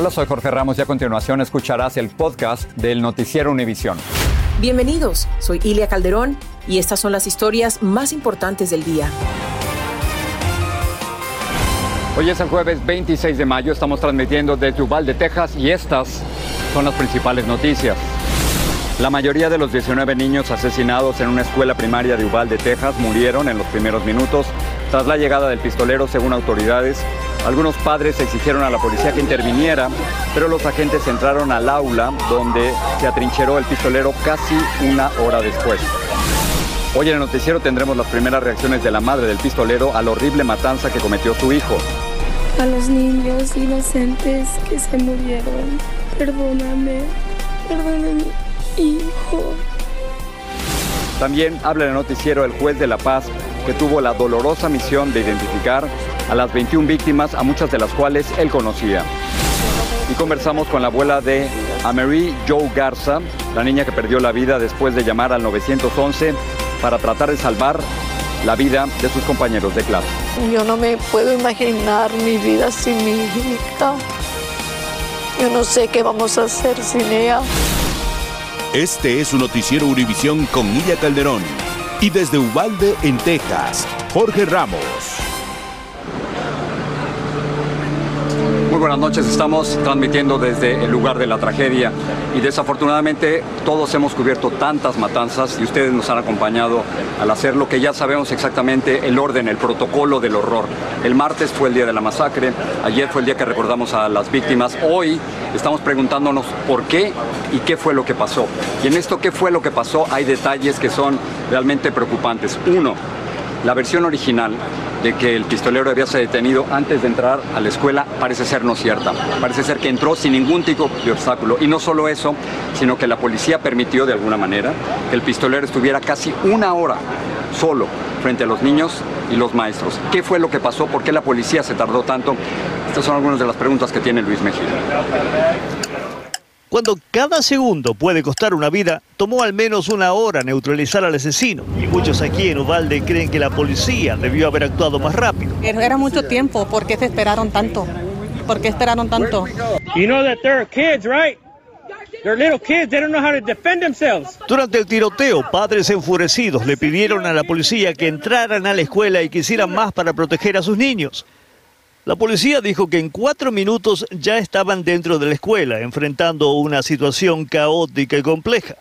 Hola, soy Jorge Ramos y a continuación escucharás el podcast del Noticiero Univisión. Bienvenidos, soy Ilia Calderón y estas son las historias más importantes del día. Hoy es el jueves 26 de mayo, estamos transmitiendo desde Uvalde, Texas y estas son las principales noticias. La mayoría de los 19 niños asesinados en una escuela primaria de Uvalde, Texas, murieron en los primeros minutos tras la llegada del pistolero, según autoridades. Algunos padres exigieron a la policía que interviniera, pero los agentes entraron al aula donde se atrincheró el pistolero casi una hora después. Hoy en el noticiero tendremos las primeras reacciones de la madre del pistolero a la horrible matanza que cometió su hijo. A los niños inocentes que se murieron, perdóname, perdóname, hijo. También habla en el noticiero el juez de La Paz, que tuvo la dolorosa misión de identificar a las 21 víctimas, a muchas de las cuales él conocía. Y conversamos con la abuela de Amery Joe Garza, la niña que perdió la vida después de llamar al 911 para tratar de salvar la vida de sus compañeros de clase. Yo no me puedo imaginar mi vida sin mi hijita. Yo no sé qué vamos a hacer sin ella. Este es su noticiero Univisión con Ilia Calderón. Y desde Uvalde, en Texas, Jorge Ramos. Buenas noches, estamos transmitiendo desde el lugar de la tragedia y desafortunadamente todos hemos cubierto tantas matanzas y ustedes nos han acompañado al hacer lo que ya sabemos exactamente el orden, el protocolo del horror. El martes fue el día de la masacre, ayer fue el día que recordamos a las víctimas, hoy estamos preguntándonos por qué y qué fue lo que pasó. Y en esto qué fue lo que pasó hay detalles que son realmente preocupantes. Uno, la versión original de que el pistolero había sido detenido antes de entrar a la escuela parece ser no cierta. Parece ser que entró sin ningún tipo de obstáculo. Y no solo eso, sino que la policía permitió de alguna manera que el pistolero estuviera casi una hora solo frente a los niños y los maestros. ¿Qué fue lo que pasó? ¿Por qué la policía se tardó tanto? Estas son algunas de las preguntas que tiene Luis Mejía. Cuando cada segundo puede costar una vida, tomó al menos una hora neutralizar al asesino. Y muchos aquí en Uvalde creen que la policía debió haber actuado más rápido. Era mucho tiempo. ¿Por qué se esperaron tanto? ¿Por qué esperaron tanto? You know that they're kids, right? They're little kids. They don't know how to defend themselves. Durante el tiroteo, padres enfurecidos le pidieron a la policía que entraran a la escuela y que hicieran más para proteger a sus niños. La policía dijo que en cuatro minutos ya estaban dentro de la escuela, enfrentando una situación caótica y compleja.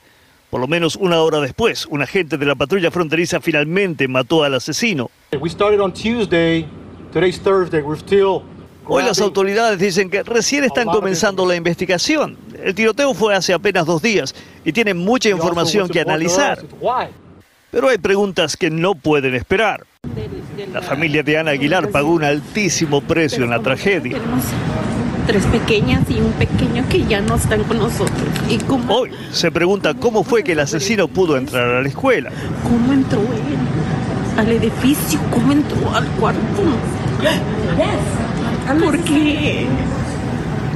Por lo menos una hora después, un agente de la patrulla fronteriza finalmente mató al asesino. We started on Tuesday. Today's Thursday. We're still Hoy las autoridades dicen que recién están comenzando la investigación. El tiroteo fue hace apenas dos días y tienen mucha información que analizar. Pero hay preguntas que no pueden esperar. La familia de Ana Aguilar pagó un altísimo precio en la tragedia. Tres pequeñas y un pequeño que ya no están con nosotros. ¿Y cómo, Hoy se pregunta cómo fue que el asesino pudo entrar a la escuela. cómo entró él al edificio? ¿Cómo entró al cuarto? ¿Por qué?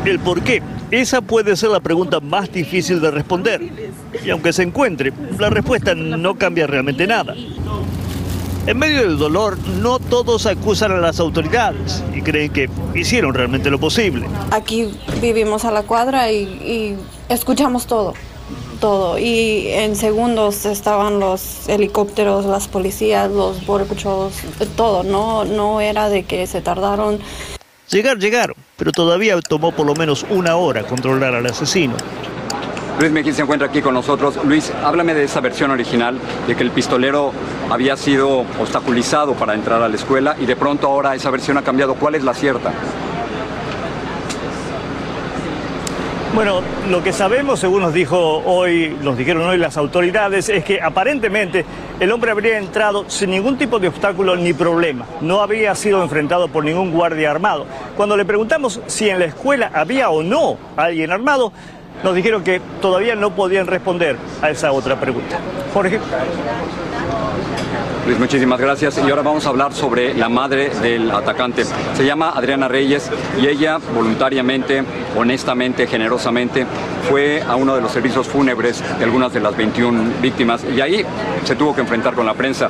El por qué. Esa puede ser la pregunta más difícil de responder. Y aunque se encuentre, la respuesta no cambia realmente nada. En medio del dolor, no todos acusan a las autoridades y creen que hicieron realmente lo posible. Aquí vivimos a la cuadra y, y escuchamos todo, todo. Y en segundos estaban los helicópteros, las policías, los border patrols, todo. No, no era de que se tardaron. Llegar, llegaron, pero todavía tomó por lo menos una hora controlar al asesino. Luis Mejía se encuentra aquí con nosotros. Luis, háblame de esa versión original, de que el pistolero había sido obstaculizado para entrar a la escuela y de pronto ahora esa versión ha cambiado. ¿Cuál es la cierta? Bueno, lo que sabemos, según nos dijo hoy, nos dijeron hoy las autoridades, es que aparentemente el hombre habría entrado sin ningún tipo de obstáculo ni problema. No había sido enfrentado por ningún guardia armado. Cuando le preguntamos si en la escuela había o no alguien armado, nos dijeron que todavía no podían responder a esa otra pregunta. Jorge. Luis, muchísimas gracias. Y ahora vamos a hablar sobre la madre del atacante. Se llama Adriana Reyes y ella voluntariamente, honestamente, generosamente, fue a uno de los servicios fúnebres de algunas de las 21 víctimas y ahí se tuvo que enfrentar con la prensa.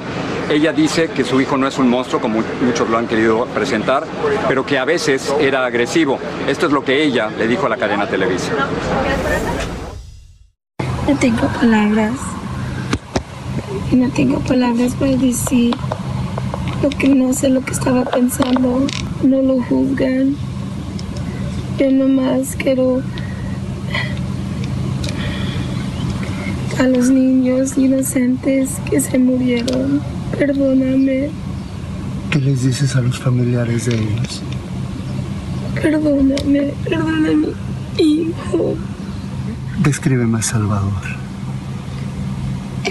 Ella dice que su hijo no es un monstruo, como muchos lo han querido presentar, pero que a veces era agresivo. Esto es lo que ella le dijo a la cadena Televisa. No tengo palabras. No tengo palabras para decir lo que no sé lo que estaba pensando. No lo juzgan. Yo nomás quiero a los niños inocentes que se murieron. Perdóname. ¿Qué les dices a los familiares de ellos? Perdóname. Perdóname, hijo. Descríbeme a Salvador.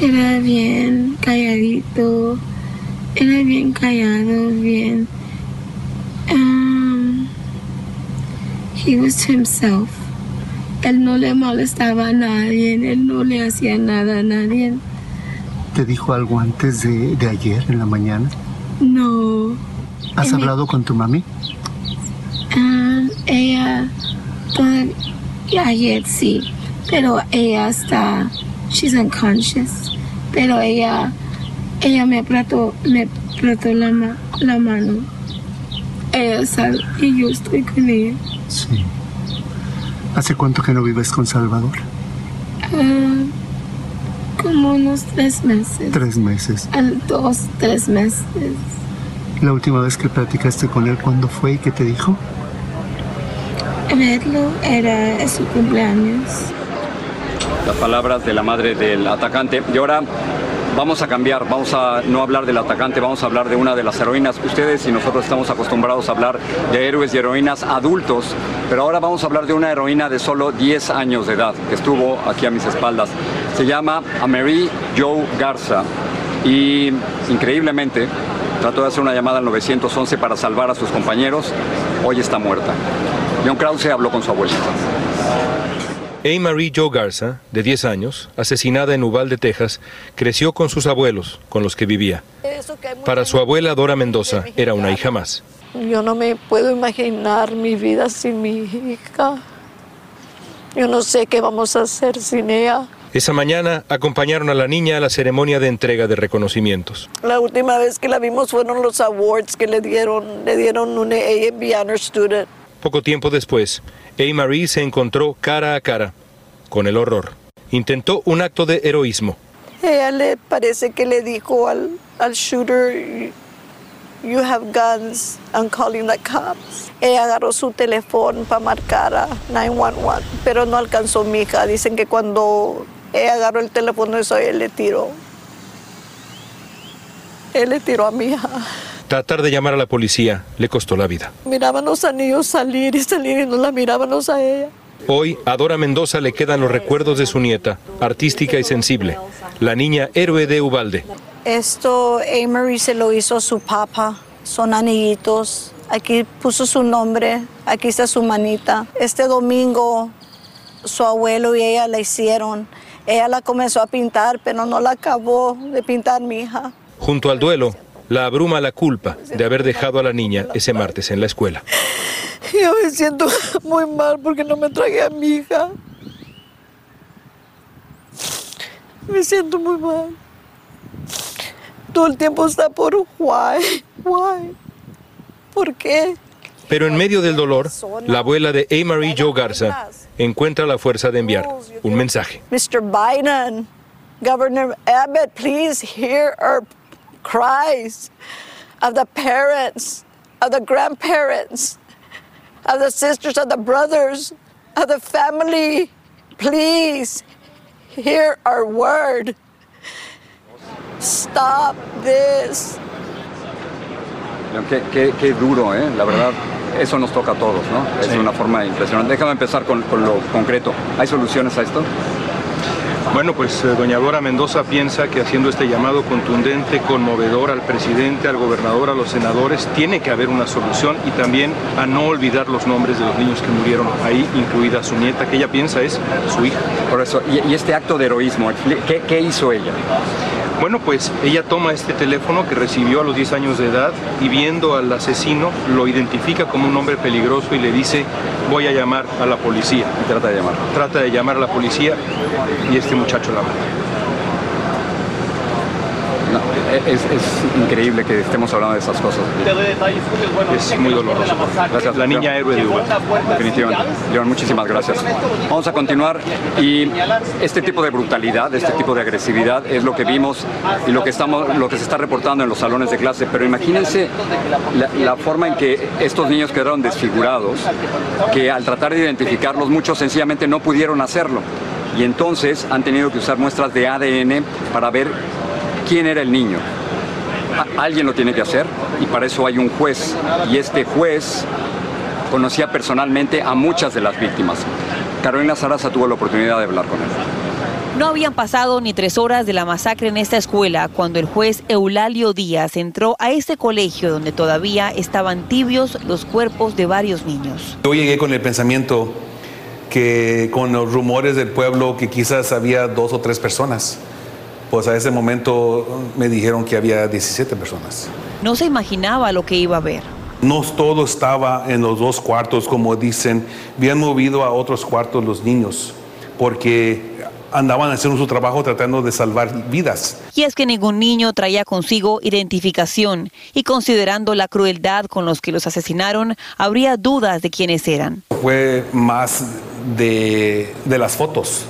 Era bien calladito. Era bien callado, bien. Um, he was to himself. Él no le molestaba a nadie, él no le hacía nada a nadie. ¿Te dijo algo antes de, de ayer en la mañana? No. ¿Has hablado con tu mami? Um, ella, todavía, ayer sí, pero ella está, she's unconscious, pero ella, ella me apretó, me apretó la, ma- la mano. Ella sabe y yo estoy con ella. Sí. ¿Hace cuánto que no vives con Salvador? Ah, como unos tres meses. Tres meses. Ah, Dos, tres meses. La última vez que platicaste con él, ¿cuándo fue y qué te dijo? Verlo era su cumpleaños. Las palabras de la madre del atacante. Y ahora vamos a cambiar, vamos a no hablar del atacante, vamos a hablar de una de las heroínas. Ustedes y nosotros estamos acostumbrados a hablar de héroes y heroínas adultos, pero ahora vamos a hablar de una heroína de solo 10 años de edad que estuvo aquí a mis espaldas. Se llama Amerie Joe Garza y increíblemente trató de hacer una llamada al 911 para salvar a sus compañeros. Hoy está muerta. John Krause habló con su abuelita. A. Marie Jo Garza, de 10 años, asesinada en Uvalde, Texas, creció con sus abuelos, con los que vivía. Para su abuela Dora Mendoza, era una hija más. Yo no me puedo imaginar mi vida sin mi hija. Yo no sé qué vamos a hacer sin ella. Esa mañana acompañaron a la niña a la ceremonia de entrega de reconocimientos. La última vez que la vimos fueron los awards que le dieron. Le dieron un A&B Honor Student. Poco tiempo después, A. Marie se encontró cara a cara con el horror. Intentó un acto de heroísmo. Ella le parece que le dijo al, al shooter, you have guns, I'm calling the cops. Ella agarró su teléfono para marcar a 911, pero no alcanzó mi hija. Dicen que cuando ella agarró el teléfono, eso él le tiró. Él le tiró a mi hija. Tratar de llamar a la policía le costó la vida. Mirábamos a niños salir y salir y nos la mirábamos a ella. Hoy a Dora Mendoza le quedan los recuerdos de su nieta, artística y sensible, la niña héroe de Ubalde. Esto Amory se lo hizo a su papá. Son anillitos. Aquí puso su nombre. Aquí está su manita. Este domingo su abuelo y ella la hicieron. Ella la comenzó a pintar, pero no la acabó de pintar mi hija. Junto al duelo, la abruma la culpa de haber dejado a la niña ese martes en la escuela. Yo me siento muy mal porque no me tragué a mi hija. Me siento muy mal. Todo el tiempo está por why, why, ¿por qué? Pero en medio del dolor, la abuela de A. Marie Jo Garza encuentra la fuerza de enviar un mensaje. Mr. Biden, Governor Abbott, please hear our cries of the parents, of the grandparents, of the sisters, of the brothers, of the family. Please hear our word. Stop this. Qué, qué- qué duro, ¿eh? La verdad. eso nos toca a todos, ¿no? Es una forma impresionante. Déjame empezar con, con lo concreto. ¿Hay soluciones a esto? Bueno, pues eh, doña Dora Mendoza piensa que haciendo este llamado contundente, conmovedor al presidente, al gobernador, a los senadores, tiene que haber una solución y también a no olvidar los nombres de los niños que murieron ahí, incluida su nieta, que ella piensa es su hija. Por eso, y, este acto de heroísmo, ¿qué, qué hizo ella? Bueno, pues ella toma este teléfono que recibió a los 10 años de edad y viendo al asesino lo identifica como un hombre peligroso y le dice voy a llamar a la policía. Y trata de llamar. Trata de llamar a la policía y este muchacho la mata. Es, es, increíble que estemos hablando de esas cosas. Es muy doloroso. Gracias. La niña héroe de Uber. Definitivamente. León, muchísimas gracias. Vamos a continuar y este tipo de brutalidad, este tipo de agresividad es lo que vimos y lo que, estamos, lo que se está reportando en los salones de clase. Pero imagínense la, la forma en que estos niños quedaron desfigurados, que al tratar de identificarlos muchos sencillamente no pudieron hacerlo. Y entonces han tenido que usar muestras de ADN para ver quién era el niño. Alguien lo tiene que hacer y para eso hay un juez. Y este juez conocía personalmente a muchas de las víctimas. Carolina Sarasa tuvo la oportunidad de hablar con él. No habían pasado ni tres horas de la masacre en esta escuela cuando el juez Eulalio Díaz entró a este colegio donde todavía estaban tibios los cuerpos de varios niños. Yo llegué con el pensamiento que con los rumores del pueblo que quizás había dos o tres personas pues a ese momento me dijeron que había 17 personas. No se imaginaba lo que iba a ver. No todo estaba en los dos cuartos, como dicen. Habían movido a otros cuartos los niños, porque andaban haciendo su trabajo tratando de salvar vidas. Y es que ningún niño traía consigo identificación y considerando la crueldad con los que los asesinaron, habría dudas de quiénes eran. Fue más de, de las fotos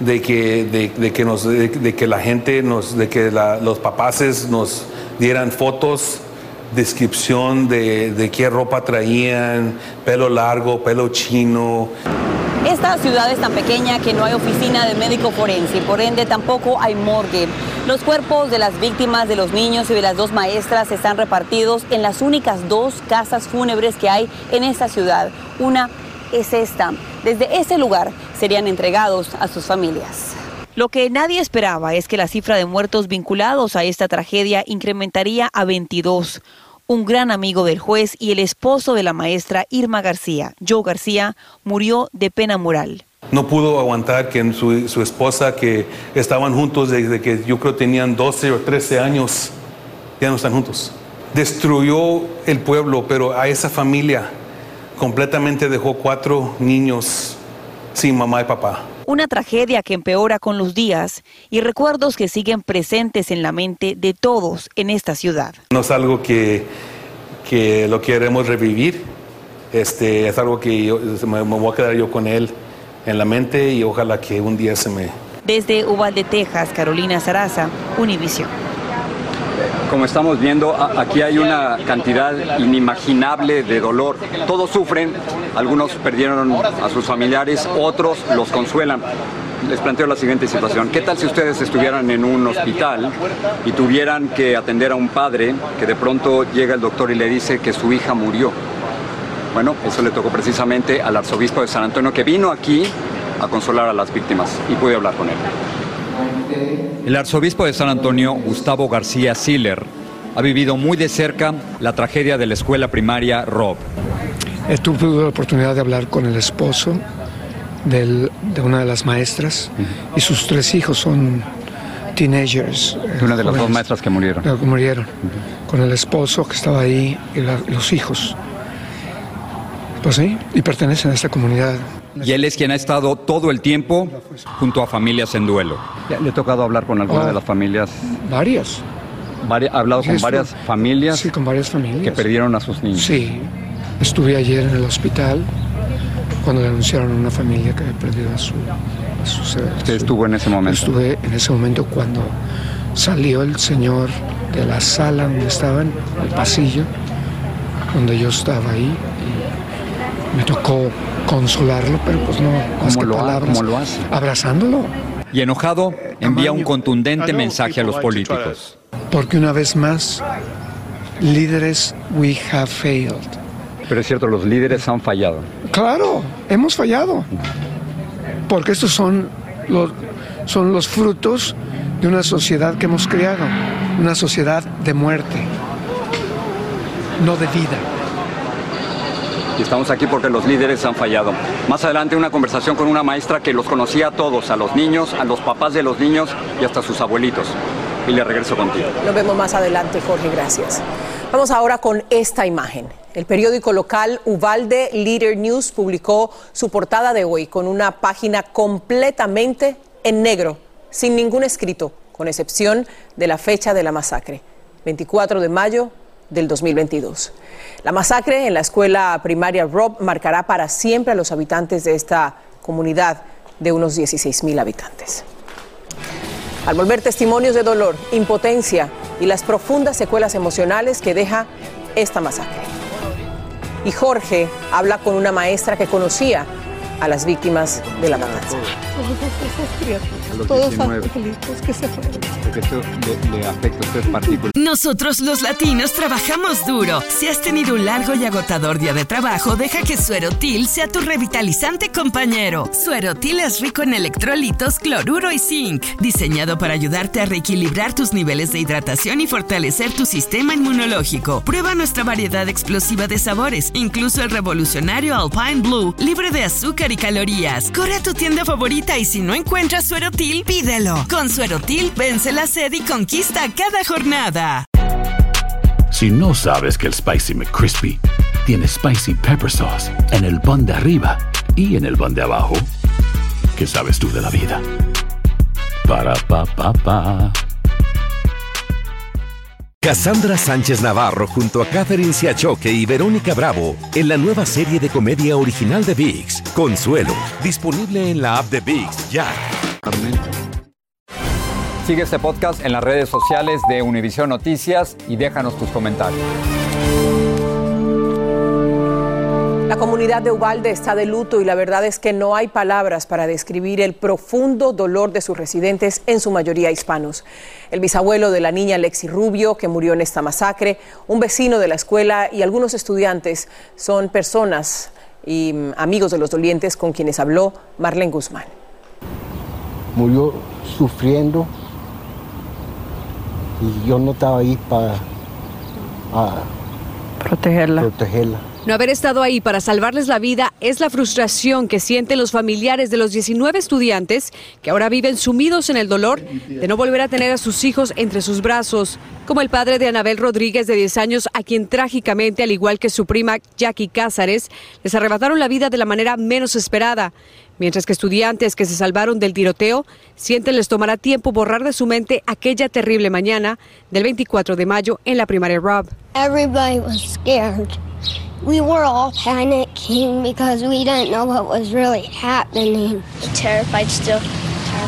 de que, de, de que, nos, de, de, que la gente, nos, de que la, los papaces nos dieran fotos, descripción de, de qué ropa traían, pelo largo, pelo chino. Esta ciudad es tan pequeña que no hay oficina de médico forense por ende tampoco hay morgue. Los cuerpos de las víctimas de los niños y de las dos maestras están repartidos en las únicas dos casas fúnebres que hay en esta ciudad. Una es esta. Desde ese lugar serían entregados a sus familias. Lo que nadie esperaba es que la cifra de muertos vinculados a esta tragedia incrementaría a 22. Un gran amigo del juez y el esposo de la maestra Irma García, Joe García, murió de pena moral. No pudo aguantar que su, su esposa, que estaban juntos desde que yo creo tenían 12 o 13 años, ya no están juntos. Destruyó el pueblo, pero a esa familia completamente dejó cuatro niños sin mamá y papá. Una tragedia que empeora con los días y recuerdos que siguen presentes en la mente de todos en esta ciudad. No es algo que, que lo queremos revivir, este, es algo que yo, me, me voy a quedar yo con él en la mente y ojalá que un día se me... Desde Uvalde, Texas, Carolina Saraza, Univision. Como estamos viendo, aquí hay una cantidad inimaginable de dolor. Todos sufren, algunos perdieron a sus familiares, otros los consuelan. Les planteo la siguiente situación. ¿Qué tal si ustedes estuvieran en un hospital y tuvieran que atender a un padre que de pronto llega el doctor y le dice que su hija murió? Bueno, eso le tocó precisamente al arzobispo de San Antonio que vino aquí a consolar a las víctimas y pude hablar con él. El arzobispo de San Antonio, Gustavo García Siller, ha vivido muy de cerca la tragedia de la escuela primaria Rob. Tuve la oportunidad de hablar con el esposo del, de una de las maestras uh -huh. y sus tres hijos son teenagers. Eh, una de las jóvenes, dos maestras que murieron. Que murieron. Uh -huh. Con el esposo que estaba ahí y la, los hijos. Pues sí, y pertenecen a esta comunidad. Y él es quien ha estado todo el tiempo junto a familias en duelo. ¿Le ha tocado hablar con alguna oh, de las familias? Varias. Vari ¿Ha hablado con varias familias? Sí, con varias familias. Que perdieron a sus niños. Sí. Estuve ayer en el hospital cuando le anunciaron a una familia que había perdido a su... A su ¿Usted estuvo en ese momento? Estuve en ese momento cuando salió el señor de la sala donde estaban, el pasillo, donde yo estaba ahí. Me tocó consolarlo, pero pues no, más ¿Cómo que lo, palabras, ¿Cómo lo hace? Abrazándolo. Y enojado, envía un contundente mensaje a los políticos. Porque una vez más, líderes, we have failed. Pero es cierto, los líderes han fallado. Claro, hemos fallado. Porque estos son los, son los frutos de una sociedad que hemos creado, una sociedad de muerte, no de vida. Estamos aquí porque los líderes han fallado. Más adelante una conversación con una maestra que los conocía a todos, a los niños, a los papás de los niños y hasta a sus abuelitos. Y le regreso contigo. Lo vemos más adelante, Jorge, gracias. Vamos ahora con esta imagen. El periódico local Uvalde Leader News publicó su portada de hoy con una página completamente en negro, sin ningún escrito, con excepción de la fecha de la masacre, 24 de mayo del 2022. La masacre en la escuela primaria Rob marcará para siempre a los habitantes de esta comunidad de unos 16 mil habitantes. Al volver testimonios de dolor, impotencia y las profundas secuelas emocionales que deja esta masacre. Y Jorge habla con una maestra que conocía a las víctimas de la matanza. Todos que se fueron. Porque esto le, le afecta a usted particular. Nosotros los latinos trabajamos duro. Si has tenido un largo y agotador día de trabajo, deja que Suerotil sea tu revitalizante compañero. Suerotil es rico en electrolitos, cloruro y zinc, diseñado para ayudarte a reequilibrar tus niveles de hidratación y fortalecer tu sistema inmunológico. Prueba nuestra variedad explosiva de sabores, incluso el revolucionario Alpine Blue, libre de azúcar y calorías. Corre a tu tienda favorita y si no encuentras Suerotil, pídelo. Con Suerotil, vence la sed y conquista cada jornada. Si no sabes que el Spicy McCrispy tiene Spicy Pepper Sauce en el pan de arriba y en el pan de abajo, ¿qué sabes tú de la vida? Para, pa, pa, pa. Cassandra Sánchez Navarro junto a Catherine Siachoque y Verónica Bravo en la nueva serie de comedia original de VIX, Consuelo, disponible en la app de VIX ya. Sigue este podcast en las redes sociales de Univision Noticias y déjanos tus comentarios. La comunidad de Ubalde está de luto y la verdad es que no hay palabras para describir el profundo dolor de sus residentes, en su mayoría hispanos. El bisabuelo de la niña Lexi Rubio, que murió en esta masacre, un vecino de la escuela y algunos estudiantes son personas y mm, amigos de los dolientes con quienes habló Marlene Guzmán. Murió sufriendo y yo no estaba ahí para protegerla. protegerla. No haber estado ahí para salvarles la vida es la frustración que sienten los familiares de los 19 estudiantes que ahora viven sumidos en el dolor de no volver a tener a sus hijos entre sus brazos, como el padre de Anabel Rodríguez de 10 años, a quien trágicamente, al igual que su prima Jackie Cázares, les arrebataron la vida de la manera menos esperada. Mientras que estudiantes que se salvaron del tiroteo sienten les tomará tiempo borrar de su mente aquella terrible mañana del 24 de mayo en la primaria Rob. Everybody was scared. We were all panicking because we didn't know what was really happening. terrified still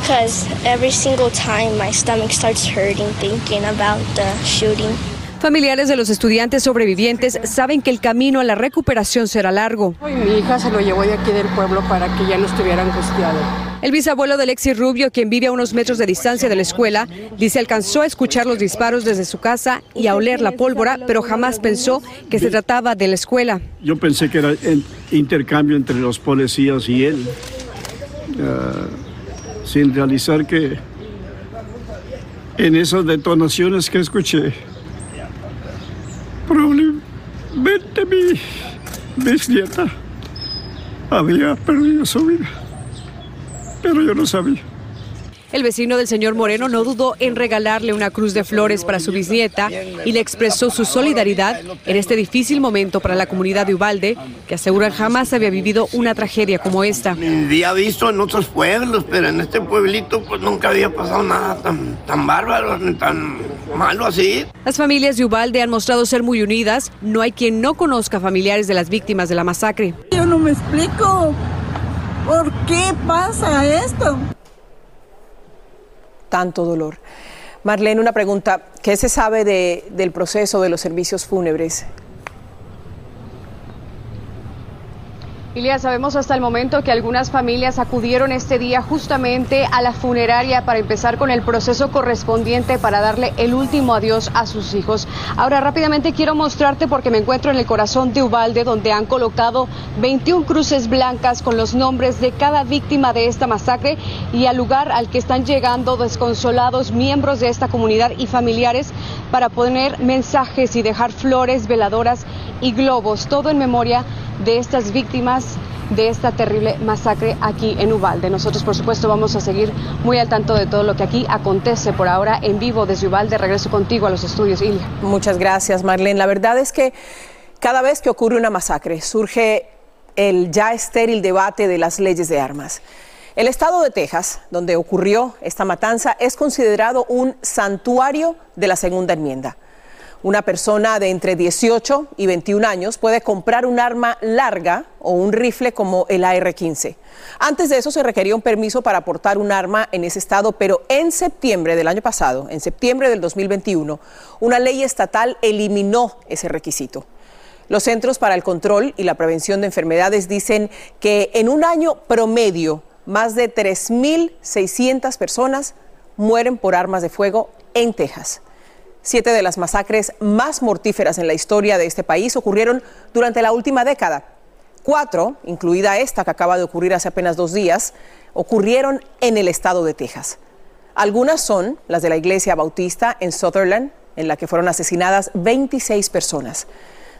because every single time my stomach starts hurting thinking about the shooting. Familiares de los estudiantes sobrevivientes saben que el camino a la recuperación será largo. Y mi hija se lo llevó de aquí del pueblo para que ya no estuviera angustiado. El bisabuelo de Lexi Rubio, quien vive a unos metros de distancia de la escuela, dice alcanzó a escuchar los disparos desde su casa y a oler la pólvora, pero jamás pensó que se trataba de la escuela. Yo pensé que era el intercambio entre los policías y él, ah, sin realizar que en esas detonaciones que escuché, probablemente mi bisnieta había perdido su vida, pero yo no sabía. El vecino del señor Moreno no dudó en regalarle una cruz de flores para su bisnieta y le expresó su solidaridad en este difícil momento para la comunidad de Ubalde, que asegura jamás había vivido una tragedia como esta. Había visto en otros pueblos, pero en este pueblito pues nunca había pasado nada tan, tan bárbaro, ni tan malo así. Las familias de Ubalde han mostrado ser muy unidas. No hay quien no conozca familiares de las víctimas de la masacre. Yo no me explico por qué pasa esto. Tanto dolor. Marlene, una pregunta. ¿Qué se sabe de- del proceso de los servicios fúnebres? Ilia, sabemos hasta el momento que algunas familias acudieron este día justamente a la funeraria para empezar con el proceso correspondiente para darle el último adiós a sus hijos. Ahora rápidamente quiero mostrarte porque me encuentro en el corazón de Ubalde donde han colocado 21 cruces blancas con los nombres de cada víctima de esta masacre y al lugar al que están llegando desconsolados miembros de esta comunidad y familiares para poner mensajes y dejar flores, veladoras y globos, todo en memoria de estas víctimas de esta terrible masacre aquí en Ubalde. Nosotros, por supuesto, vamos a seguir muy al tanto de todo lo que aquí acontece por ahora en vivo desde Ubalde. Regreso contigo a los estudios, Ilia. Muchas gracias, Marlene. La verdad es que cada vez que ocurre una masacre surge el ya estéril debate de las leyes de armas. El estado de Texas, donde ocurrió esta matanza, es considerado un santuario de la segunda enmienda. Una persona de entre 18 y 21 años puede comprar un arma larga o un rifle como el AR-15. Antes de eso se requería un permiso para portar un arma en ese estado, pero en septiembre del año pasado, en septiembre del 2021, una ley estatal eliminó ese requisito. Los Centros para el Control y la Prevención de Enfermedades dicen que en un año promedio, más de 3.600 personas mueren por armas de fuego en Texas. Siete de las masacres más mortíferas en la historia de este país ocurrieron durante la última década. Cuatro, incluida esta que acaba de ocurrir hace apenas dos días, ocurrieron en el estado de Texas. Algunas son las de la iglesia bautista en Sutherland, en la que fueron asesinadas 26 personas.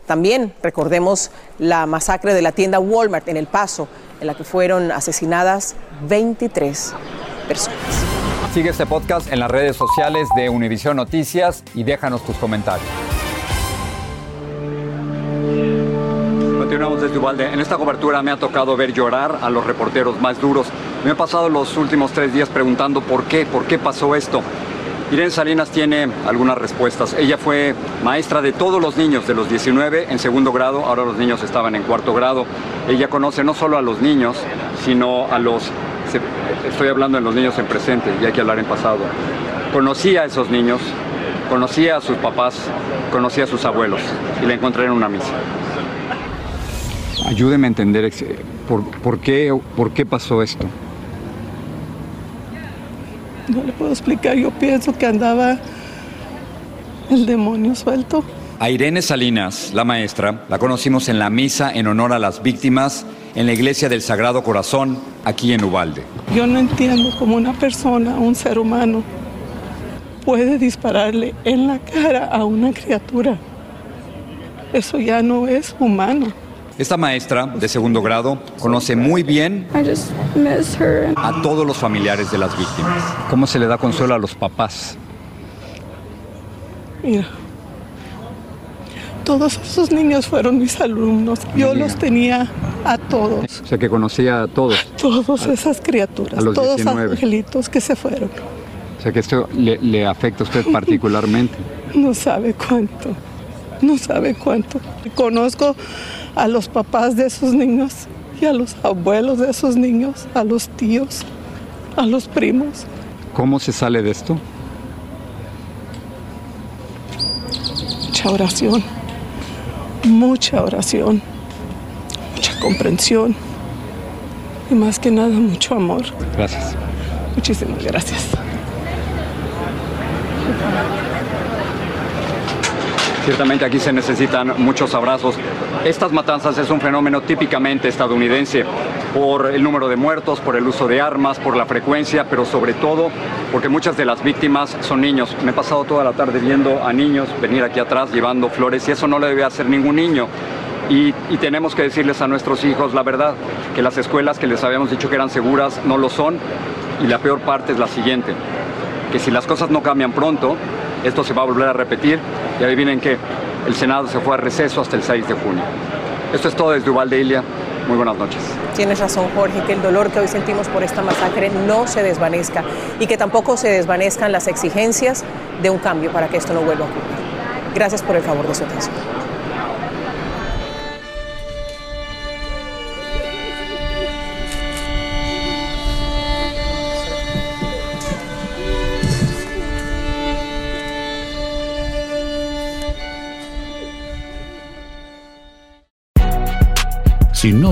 También recordemos la masacre de la tienda Walmart en El Paso, en la que fueron asesinadas 23 personas. Sigue este podcast en las redes sociales de Univision Noticias y déjanos tus comentarios. Continuamos desde Ubalde. En esta cobertura me ha tocado ver llorar a los reporteros más duros. Me he pasado los últimos tres días preguntando por qué, por qué pasó esto. Irene Salinas tiene algunas respuestas. Ella fue maestra de todos los niños, de los 19 en segundo grado, ahora los niños estaban en cuarto grado. Ella conoce no solo a los niños, sino a los estoy hablando de los niños en presente y hay que hablar en pasado. Conocía a esos niños, conocía a sus papás, conocía a sus abuelos y la encontré en una misa. Ayúdeme a entender por, por, qué, por qué pasó esto. No le puedo explicar, yo pienso que andaba el demonio suelto. A Irene Salinas, la maestra, la conocimos en la misa en honor a las víctimas en la iglesia del Sagrado Corazón, aquí en Ubalde. Yo no entiendo cómo una persona, un ser humano, puede dispararle en la cara a una criatura. Eso ya no es humano. Esta maestra de segundo grado conoce muy bien a todos los familiares de las víctimas. ¿Cómo se le da consuelo a los papás? Mira, todos esos niños fueron mis alumnos. Yo los tenía a todos. O sea, que conocía a todos. Todas esas criaturas, a los todos angelitos que se fueron. O sea, que esto le, afecta a usted particularmente. No sabe cuánto, no sabe cuánto. Conozco a los papás de esos niños y a los abuelos de esos niños, a los tíos, a los primos. ¿Cómo se sale de esto? Mucha oración mucha oración, mucha comprensión y más que nada mucho amor. Gracias. Muchísimas gracias. Ciertamente aquí se necesitan muchos abrazos. Estas matanzas es un fenómeno típicamente estadounidense por el número de muertos, por el uso de armas, por la frecuencia, pero sobre todo porque muchas de las víctimas son niños. Me he pasado toda la tarde viendo a niños venir aquí atrás llevando flores y eso no le debe hacer ningún niño. Y, y, tenemos que decirles a nuestros hijos la verdad, que las escuelas que les habíamos dicho que eran seguras no lo son. Y la peor parte es la siguiente, que si las cosas no cambian pronto, esto se va a volver a repetir y adivinen que el Senado se fue a receso hasta el 6 de junio. Esto es todo desde Uvalde, Ilia. Muy buenas noches. Tienes razón, Jorge, que el dolor que hoy sentimos por esta masacre no se desvanezca y que tampoco se desvanezcan las exigencias de un cambio para que esto no vuelva a ocurrir. Gracias por el favor de su atención.